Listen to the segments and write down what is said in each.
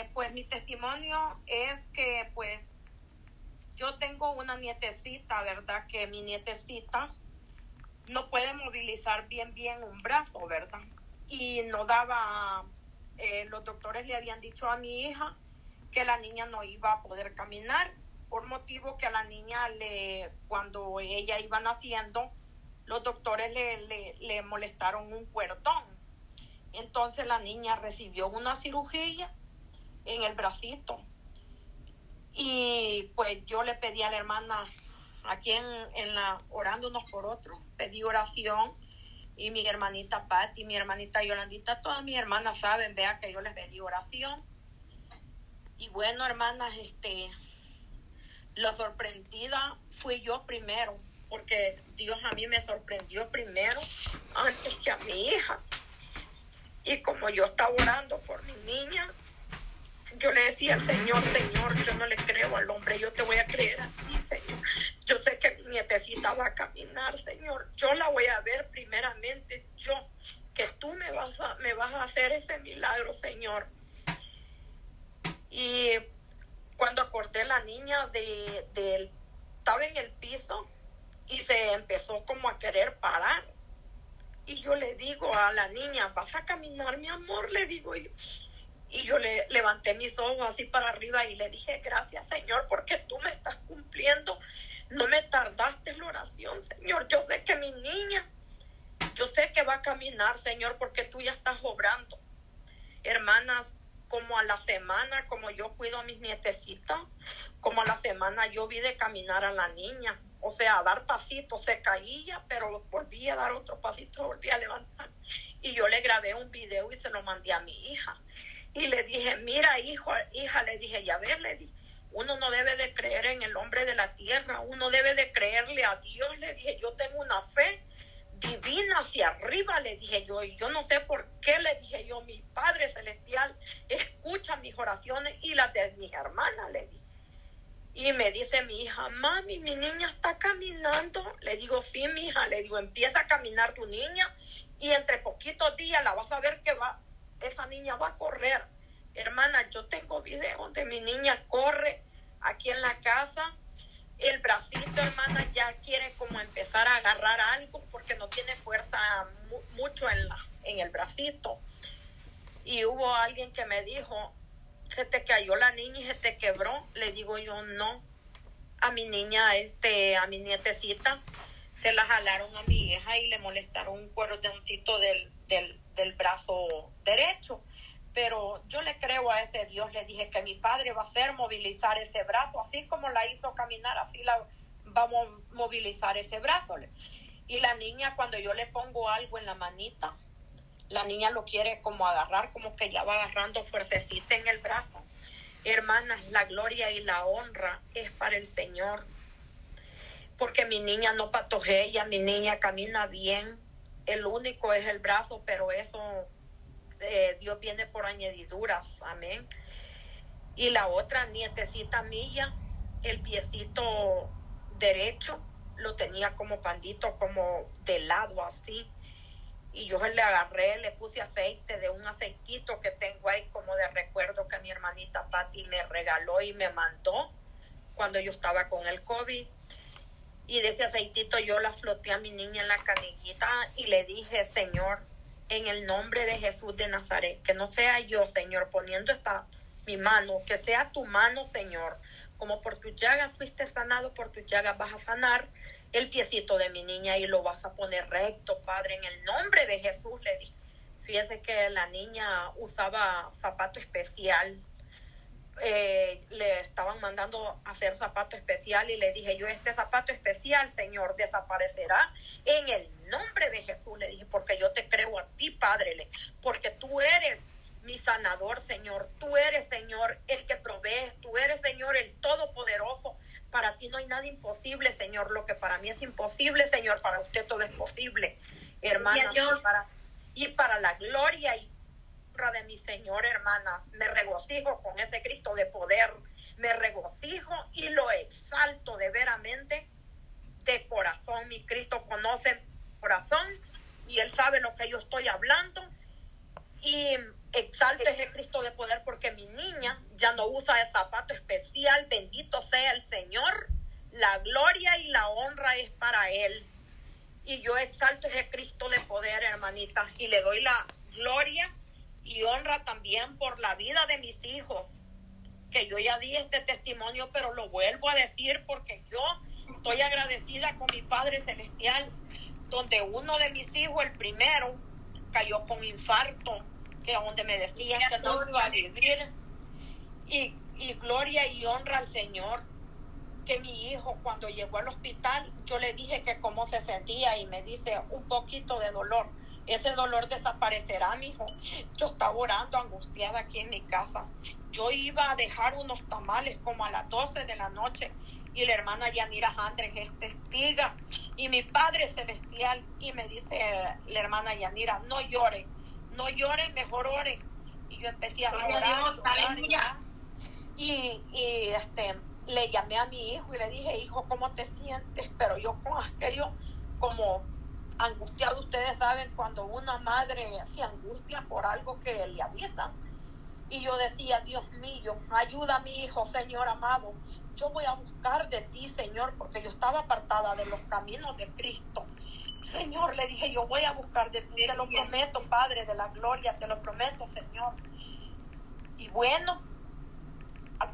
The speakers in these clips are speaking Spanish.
Este, pues mi testimonio es que pues yo tengo una nietecita, ¿verdad? Que mi nietecita no puede movilizar bien bien un brazo, ¿verdad? Y no daba, eh, los doctores le habían dicho a mi hija que la niña no iba a poder caminar por motivo que a la niña le, cuando ella iba naciendo, los doctores le, le, molestaron un cuerdón. Entonces la niña recibió una cirugía en el bracito. Y pues yo le pedí a la hermana aquí en, en la orando unos por otros, pedí oración y mi hermanita Patti, mi hermanita Yolandita, todas mis hermanas saben, vea que yo les pedí oración. Y bueno, hermanas, este, la sorprendida fui yo primero, porque Dios a mí me sorprendió primero antes que a mi hija. Y como yo estaba orando por mi niña, yo le decía al Señor, Señor, yo no le creo al hombre, yo te voy a creer así, Señor. Yo sé que mi nietecita va a caminar, Señor. Yo la voy a ver primeramente, yo, que tú me vas a, me vas a hacer ese milagro, Señor. Y cuando acordé la niña de, de, estaba en el piso y se empezó como a querer parar. Y yo le digo a la niña, vas a caminar, mi amor, le digo yo. Y yo le levanté mis ojos así para arriba y le dije, gracias Señor, porque tú me estás cumpliendo. No me tardaste la oración, Señor. Yo sé que mi niña, yo sé que va a caminar, Señor, porque tú ya estás obrando. Hermanas, como a la semana, como yo cuido a mis nietecitas, como a la semana yo vi de caminar a la niña, o sea, dar pasitos, se caía, pero volví a dar otro pasito, volví a levantar. Y yo le grabé un video y se lo mandé a mi hija. Y le dije, mira, hijo, hija, le dije, ya ves, le dije, uno no debe de creer en el hombre de la tierra, uno debe de creerle a Dios, le dije, yo tengo una fe divina hacia arriba, le dije yo, y yo no sé por qué le dije yo, mi Padre Celestial escucha mis oraciones y las de mis hermanas, le dije. Y me dice mi hija, mami, mi niña está caminando. Le digo, sí, mi hija, le digo, empieza a caminar tu niña y entre poquitos días la vas a ver que va, esa niña va a correr. Hermana, yo tengo videos de mi niña corre aquí en la casa el bracito, hermana, ya quiere como empezar a agarrar algo porque no tiene fuerza mucho en, la, en el bracito. Y hubo alguien que me dijo, se te cayó la niña y se te quebró. Le digo yo, no. A mi niña, este, a mi nietecita, se la jalaron a mi hija y le molestaron un cordoncito del, del, del brazo derecho pero yo le creo a ese Dios, le dije que mi padre va a hacer movilizar ese brazo, así como la hizo caminar, así la vamos a movilizar ese brazo. Y la niña, cuando yo le pongo algo en la manita, la niña lo quiere como agarrar, como que ya va agarrando fuertecita en el brazo. Hermanas, la gloria y la honra es para el Señor. Porque mi niña no patojea, mi niña camina bien. El único es el brazo, pero eso eh, Dios viene por añadiduras, amén. Y la otra nietecita mía, el piecito derecho lo tenía como pandito, como de lado así. Y yo le agarré, le puse aceite de un aceitito que tengo ahí como de recuerdo que mi hermanita Patti me regaló y me mandó cuando yo estaba con el COVID. Y de ese aceitito yo la floté a mi niña en la canillita y le dije, Señor, en el nombre de Jesús de Nazaret. Que no sea yo, Señor, poniendo esta mi mano, que sea tu mano, Señor. Como por tus llagas fuiste sanado, por tus llagas vas a sanar el piecito de mi niña y lo vas a poner recto, Padre, en el nombre de Jesús, le dije. Fíjese que la niña usaba zapato especial. Eh, le estaban mandando hacer zapato especial y le dije yo, este zapato especial, Señor, desaparecerá en el nombre de Jesús, le dije, porque yo te creo a ti, Padre, porque tú eres mi sanador, Señor. Tú eres, Señor, el que provee. Tú eres, Señor, el todopoderoso. Para ti no hay nada imposible, Señor. Lo que para mí es imposible, Señor, para usted todo es posible, hermanas. Y para, y para la gloria y de mi Señor, hermanas, me regocijo con ese Cristo de poder. Me regocijo y lo exalto de veramente de corazón. Mi Cristo conoce corazón y Él sabe lo que yo estoy hablando. Y exalte ese Cristo de poder porque mi niña ya no usa el zapato especial, bendito sea el Señor, la gloria y la honra es para Él. Y yo exalto ese Cristo de poder, hermanita, y le doy la gloria y honra también por la vida de mis hijos, que yo ya di este testimonio, pero lo vuelvo a decir porque yo estoy agradecida con mi Padre Celestial, donde uno de mis hijos, el primero, cayó con infarto, que donde me decían que no iba a vivir. Y, y gloria y honra al Señor, que mi hijo cuando llegó al hospital, yo le dije que cómo se sentía y me dice un poquito de dolor. Ese dolor desaparecerá, mi hijo. Yo estaba orando angustiada aquí en mi casa. Yo iba a dejar unos tamales como a las 12 de la noche y la hermana Yanira Andrés es testiga y mi Padre Celestial y me dice la hermana Yanira, no llore, no llore, mejor ore. Y yo empecé a orar, y, y este, le llamé a mi hijo y le dije, hijo, ¿cómo te sientes? Pero yo con aquello como angustiado, ustedes saben cuando una madre se angustia por algo que le avisan. Y yo decía, Dios mío, ayuda a mi hijo, Señor amado yo voy a buscar de ti, Señor, porque yo estaba apartada de los caminos de Cristo. Señor, le dije, yo voy a buscar de ti, te lo prometo, Padre de la gloria, te lo prometo, Señor. Y bueno,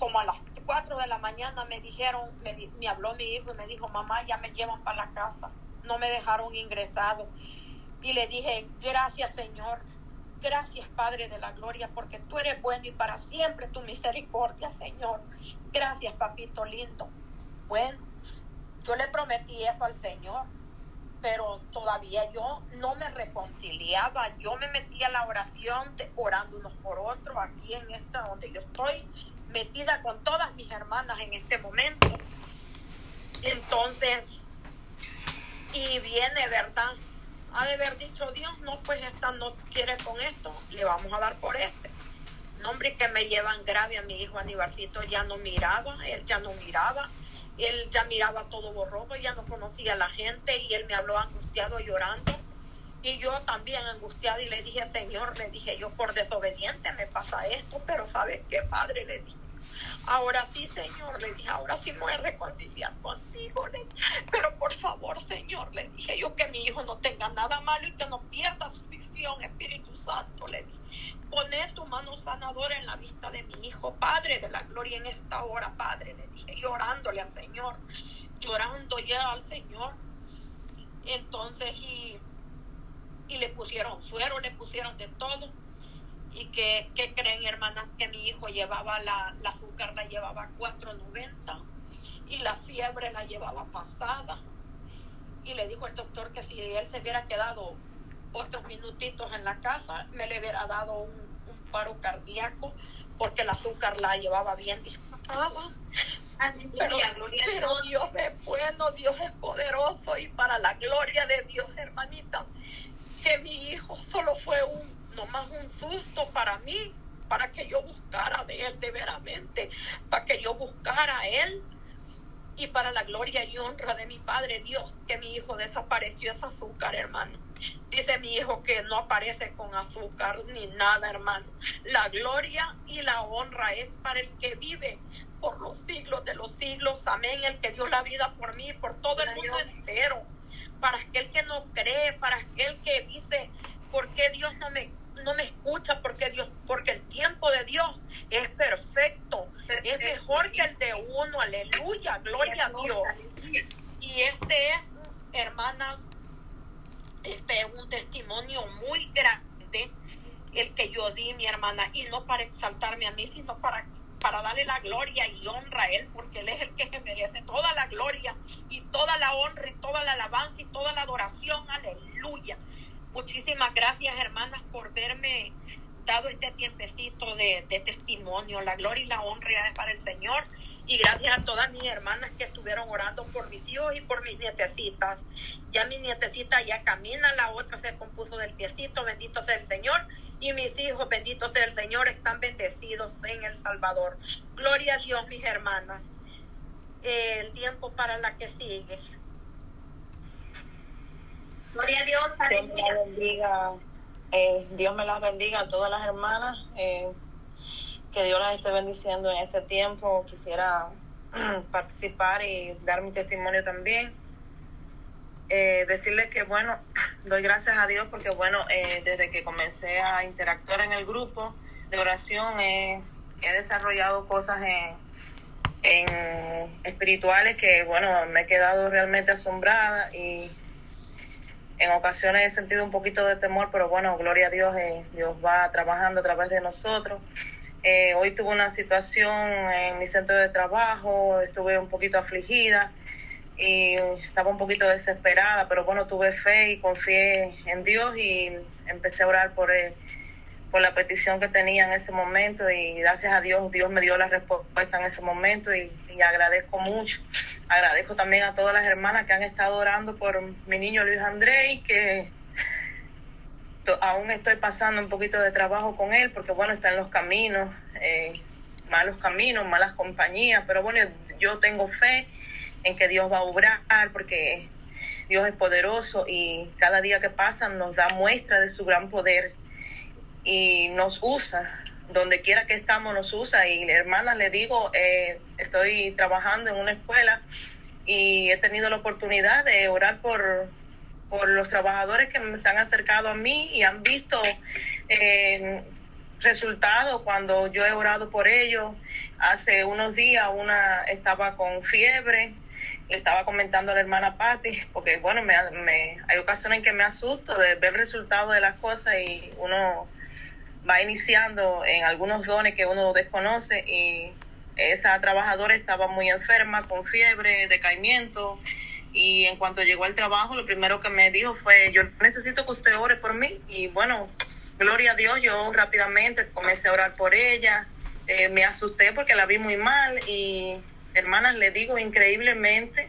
como a las 4 de la mañana me dijeron, me, me habló mi hijo y me dijo, mamá, ya me llevan para la casa. No me dejaron ingresado. Y le dije, gracias, Señor Gracias, Padre de la Gloria, porque tú eres bueno y para siempre tu misericordia, Señor. Gracias, papito lindo. Bueno, yo le prometí eso al Señor, pero todavía yo no me reconciliaba. Yo me metía a la oración, orando unos por otros, aquí en esta donde yo estoy, metida con todas mis hermanas en este momento. Entonces, y viene, ¿verdad? ha de haber dicho Dios, no, pues esta no quiere con esto, le vamos a dar por este. Nombre que me llevan grave a mi hijo Aníbalcito, ya no miraba, él ya no miraba, él ya miraba todo borroso, ya no conocía a la gente y él me habló angustiado llorando. Y yo también angustiada y le dije, Señor, le dije yo por desobediente me pasa esto, pero ¿sabes qué, Padre? Le dije, Ahora sí, Señor, le dije, ahora sí me voy a reconciliar contigo. Le Pero por favor, Señor, le dije yo que mi hijo no tenga nada malo y que no pierda su visión, Espíritu Santo, le dije. Poner tu mano sanadora en la vista de mi hijo, Padre de la gloria en esta hora, Padre, le dije, llorándole al Señor, llorando ya al Señor. Entonces, y, y le pusieron suero, le pusieron de todo y que, creen hermanas que mi hijo llevaba la, azúcar la llevaba 4.90 y la fiebre la llevaba pasada y le dijo el doctor que si él se hubiera quedado otros minutitos en la casa me le hubiera dado un, paro cardíaco porque el azúcar la llevaba bien disparada. Pero, pero Dios es bueno, Dios es poderoso y para la gloria de Dios, hermanita, que mi hijo solo fue un más un susto para mí, para que yo buscara de Él de veramente, para que yo buscara a Él y para la gloria y honra de mi Padre Dios, que mi hijo desapareció ese azúcar, hermano. Dice mi hijo que no aparece con azúcar ni nada, hermano. La gloria y la honra es para el que vive por los siglos de los siglos. Amén. El que dio la vida por mí, por todo el mundo entero. Para aquel que no cree, para aquel que dice, ¿por qué Dios no me no me escucha porque Dios, porque el tiempo de Dios es perfecto, es mejor que el de uno, aleluya, gloria a Dios. Y este es, hermanas, este es un testimonio muy grande el que yo di, mi hermana, y no para exaltarme a mí, sino para, para darle la gloria y honra a Él, porque Él es el que merece toda la gloria y toda la honra y toda la alabanza y toda la adoración, aleluya. Muchísimas gracias, hermanas, por verme dado este tiempecito de, testimonio. La gloria y la honra es para el Señor. Y gracias a todas mis hermanas que estuvieron orando por mis hijos y por mis nietecitas. Ya mi nietecita ya camina, la otra se compuso del piecito, bendito sea el Señor. Y mis hijos, bendito sea el Señor, están bendecidos en el Salvador. Gloria a Dios, mis hermanas. El tiempo para la que sigue. Gloria a Dios, Dios me bendiga, eh, Dios me las bendiga a todas las hermanas. Eh, que Dios las esté bendiciendo en este tiempo. Quisiera participar y dar mi testimonio también. Eh, decirles que, bueno, doy gracias a Dios porque, bueno, eh, desde que comencé a interactuar en el grupo de oración, he desarrollado cosas en, en espirituales que, bueno, me he quedado realmente asombrada y en ocasiones he sentido un poquito de temor, pero bueno, gloria a Dios, eh, Dios va trabajando a través de nosotros. Eh, hoy tuve una situación en mi centro de trabajo, estuve un poquito afligida y estaba un poquito desesperada, pero bueno, tuve fe y confié en Dios y empecé a orar por él por la petición que tenía en ese momento y gracias a Dios, Dios me dio la respuesta en ese momento y, agradezco mucho. Agradezco también a todas las hermanas que han estado orando por mi niño Luis André que aún estoy pasando un poquito de trabajo con él porque bueno, está en los caminos, eh, malos caminos, malas compañías, pero bueno, yo tengo fe en que Dios va a obrar porque Dios es poderoso y cada día que pasa nos da muestra de su gran poder y nos usa, donde quiera que estamos nos usa. Y hermanas, le digo, eh, estoy trabajando en una escuela y he tenido la oportunidad de orar por, por los trabajadores que se han acercado a mí y han visto eh, resultados cuando yo he orado por ellos. Hace unos días una estaba con fiebre, le estaba comentando a la hermana Patti, porque bueno, me, me, hay ocasiones en que me asusto de ver el resultado de las cosas y uno va iniciando en algunos dones que uno desconoce y esa trabajadora estaba muy enferma, con fiebre, decaimiento. Y en cuanto llegó al trabajo lo primero que me dijo fue yo necesito que usted ore por mí y bueno, gloria a Dios, yo rápidamente comencé a orar por ella, eh, me asusté porque la vi muy mal y hermanas le digo increíblemente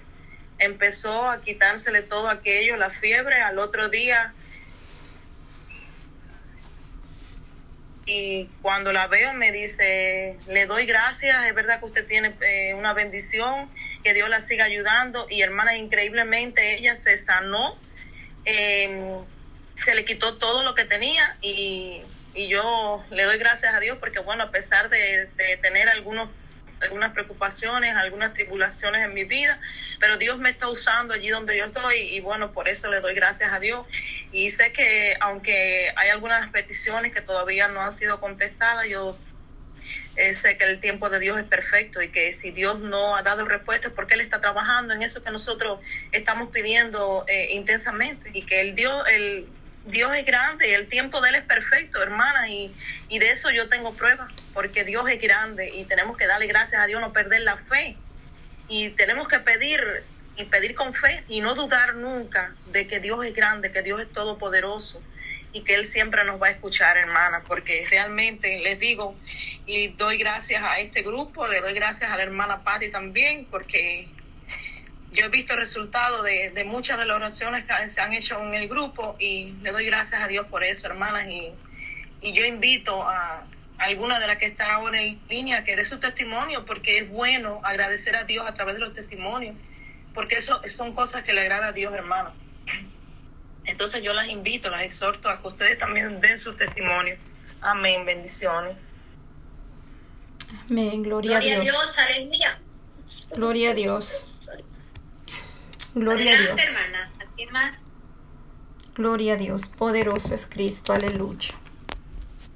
empezó a quitársele todo aquello, la fiebre, al otro día y cuando la veo me dice, le doy gracias, es verdad que usted tiene eh, una bendición, que Dios la siga ayudando y hermana, increíblemente ella se sanó, em, se le quitó todo lo que tenía y, y, yo le doy gracias a Dios porque bueno, a pesar de, de tener algunos algunas preocupaciones, algunas tribulaciones en mi vida, pero Dios me está usando allí donde yo estoy y bueno, por eso le doy gracias a Dios. Y sé que aunque hay algunas peticiones que todavía no han sido contestadas, yo eh, sé que el tiempo de Dios es perfecto y que si Dios no ha dado respuesta es porque Él está trabajando en eso que nosotros estamos pidiendo eh, intensamente y que el Dios, el Dios es grande y el tiempo de Él es perfecto, hermana, y, y de eso yo tengo pruebas, porque Dios es grande y tenemos que darle gracias a Dios, no perder la fe. Y tenemos que pedir y pedir con fe y no dudar nunca de que Dios es grande, que Dios es todopoderoso y que Él siempre nos va a escuchar, hermana, porque realmente les digo y doy gracias a este grupo, le doy gracias a la hermana Patti también, porque yo he visto resultados de, de, muchas de las oraciones que se han hecho en el grupo y le doy gracias a Dios por eso, hermanas. Y, y yo invito a, alguna de las que está ahora en línea que dé su testimonio, porque es bueno agradecer a Dios a través de los testimonios, porque eso son cosas que le agrada a Dios, hermano. Entonces yo las invito, las exhorto a que ustedes también den su testimonio. Amén, bendiciones. Amén, gloria, gloria a Dios. Dios, aleluya. Gloria a Dios. Gloria Adelante, a Dios. hermana. ¿Qué más? Gloria a Dios. Poderoso es Cristo. Aleluya.